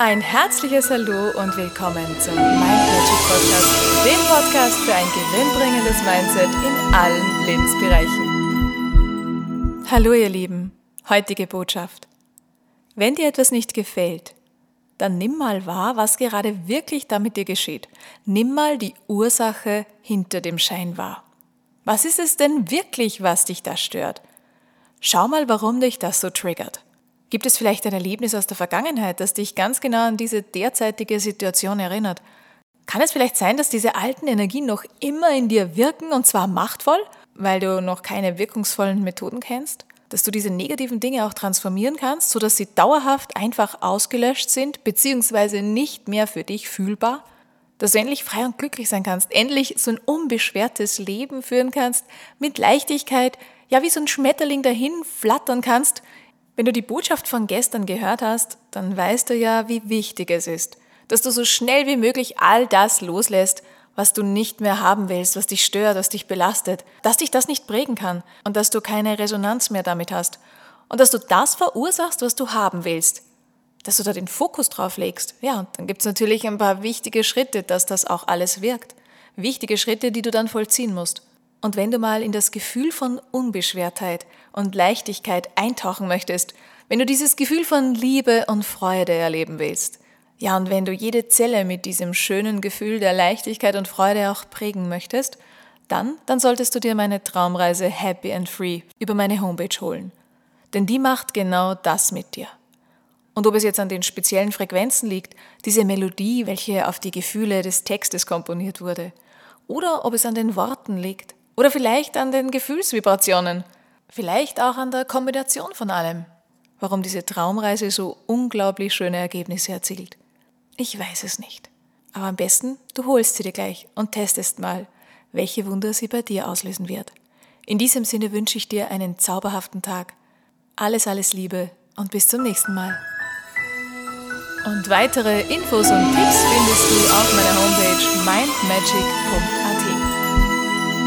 Ein herzliches Hallo und willkommen zum Mind Magic Podcast, dem Podcast für ein gewinnbringendes Mindset in allen Lebensbereichen. Hallo ihr Lieben, heutige Botschaft. Wenn dir etwas nicht gefällt, dann nimm mal wahr, was gerade wirklich damit dir geschieht. Nimm mal die Ursache hinter dem Schein wahr. Was ist es denn wirklich, was dich da stört? Schau mal, warum dich das so triggert. Gibt es vielleicht ein Erlebnis aus der Vergangenheit, das dich ganz genau an diese derzeitige Situation erinnert? Kann es vielleicht sein, dass diese alten Energien noch immer in dir wirken und zwar machtvoll, weil du noch keine wirkungsvollen Methoden kennst? Dass du diese negativen Dinge auch transformieren kannst, sodass sie dauerhaft einfach ausgelöscht sind, beziehungsweise nicht mehr für dich fühlbar? Dass du endlich frei und glücklich sein kannst, endlich so ein unbeschwertes Leben führen kannst, mit Leichtigkeit, ja wie so ein Schmetterling dahin flattern kannst, wenn du die Botschaft von gestern gehört hast, dann weißt du ja, wie wichtig es ist, dass du so schnell wie möglich all das loslässt, was du nicht mehr haben willst, was dich stört, was dich belastet, dass dich das nicht prägen kann und dass du keine Resonanz mehr damit hast und dass du das verursachst, was du haben willst, dass du da den Fokus drauf legst. Ja, und dann gibt es natürlich ein paar wichtige Schritte, dass das auch alles wirkt. Wichtige Schritte, die du dann vollziehen musst. Und wenn du mal in das Gefühl von Unbeschwertheit und Leichtigkeit eintauchen möchtest, wenn du dieses Gefühl von Liebe und Freude erleben willst, ja, und wenn du jede Zelle mit diesem schönen Gefühl der Leichtigkeit und Freude auch prägen möchtest, dann, dann solltest du dir meine Traumreise Happy and Free über meine Homepage holen. Denn die macht genau das mit dir. Und ob es jetzt an den speziellen Frequenzen liegt, diese Melodie, welche auf die Gefühle des Textes komponiert wurde, oder ob es an den Worten liegt, oder vielleicht an den Gefühlsvibrationen. Vielleicht auch an der Kombination von allem. Warum diese Traumreise so unglaublich schöne Ergebnisse erzielt. Ich weiß es nicht. Aber am besten, du holst sie dir gleich und testest mal, welche Wunder sie bei dir auslösen wird. In diesem Sinne wünsche ich dir einen zauberhaften Tag. Alles, alles Liebe und bis zum nächsten Mal. Und weitere Infos und Tipps findest du auf meiner Homepage mindmagic.at.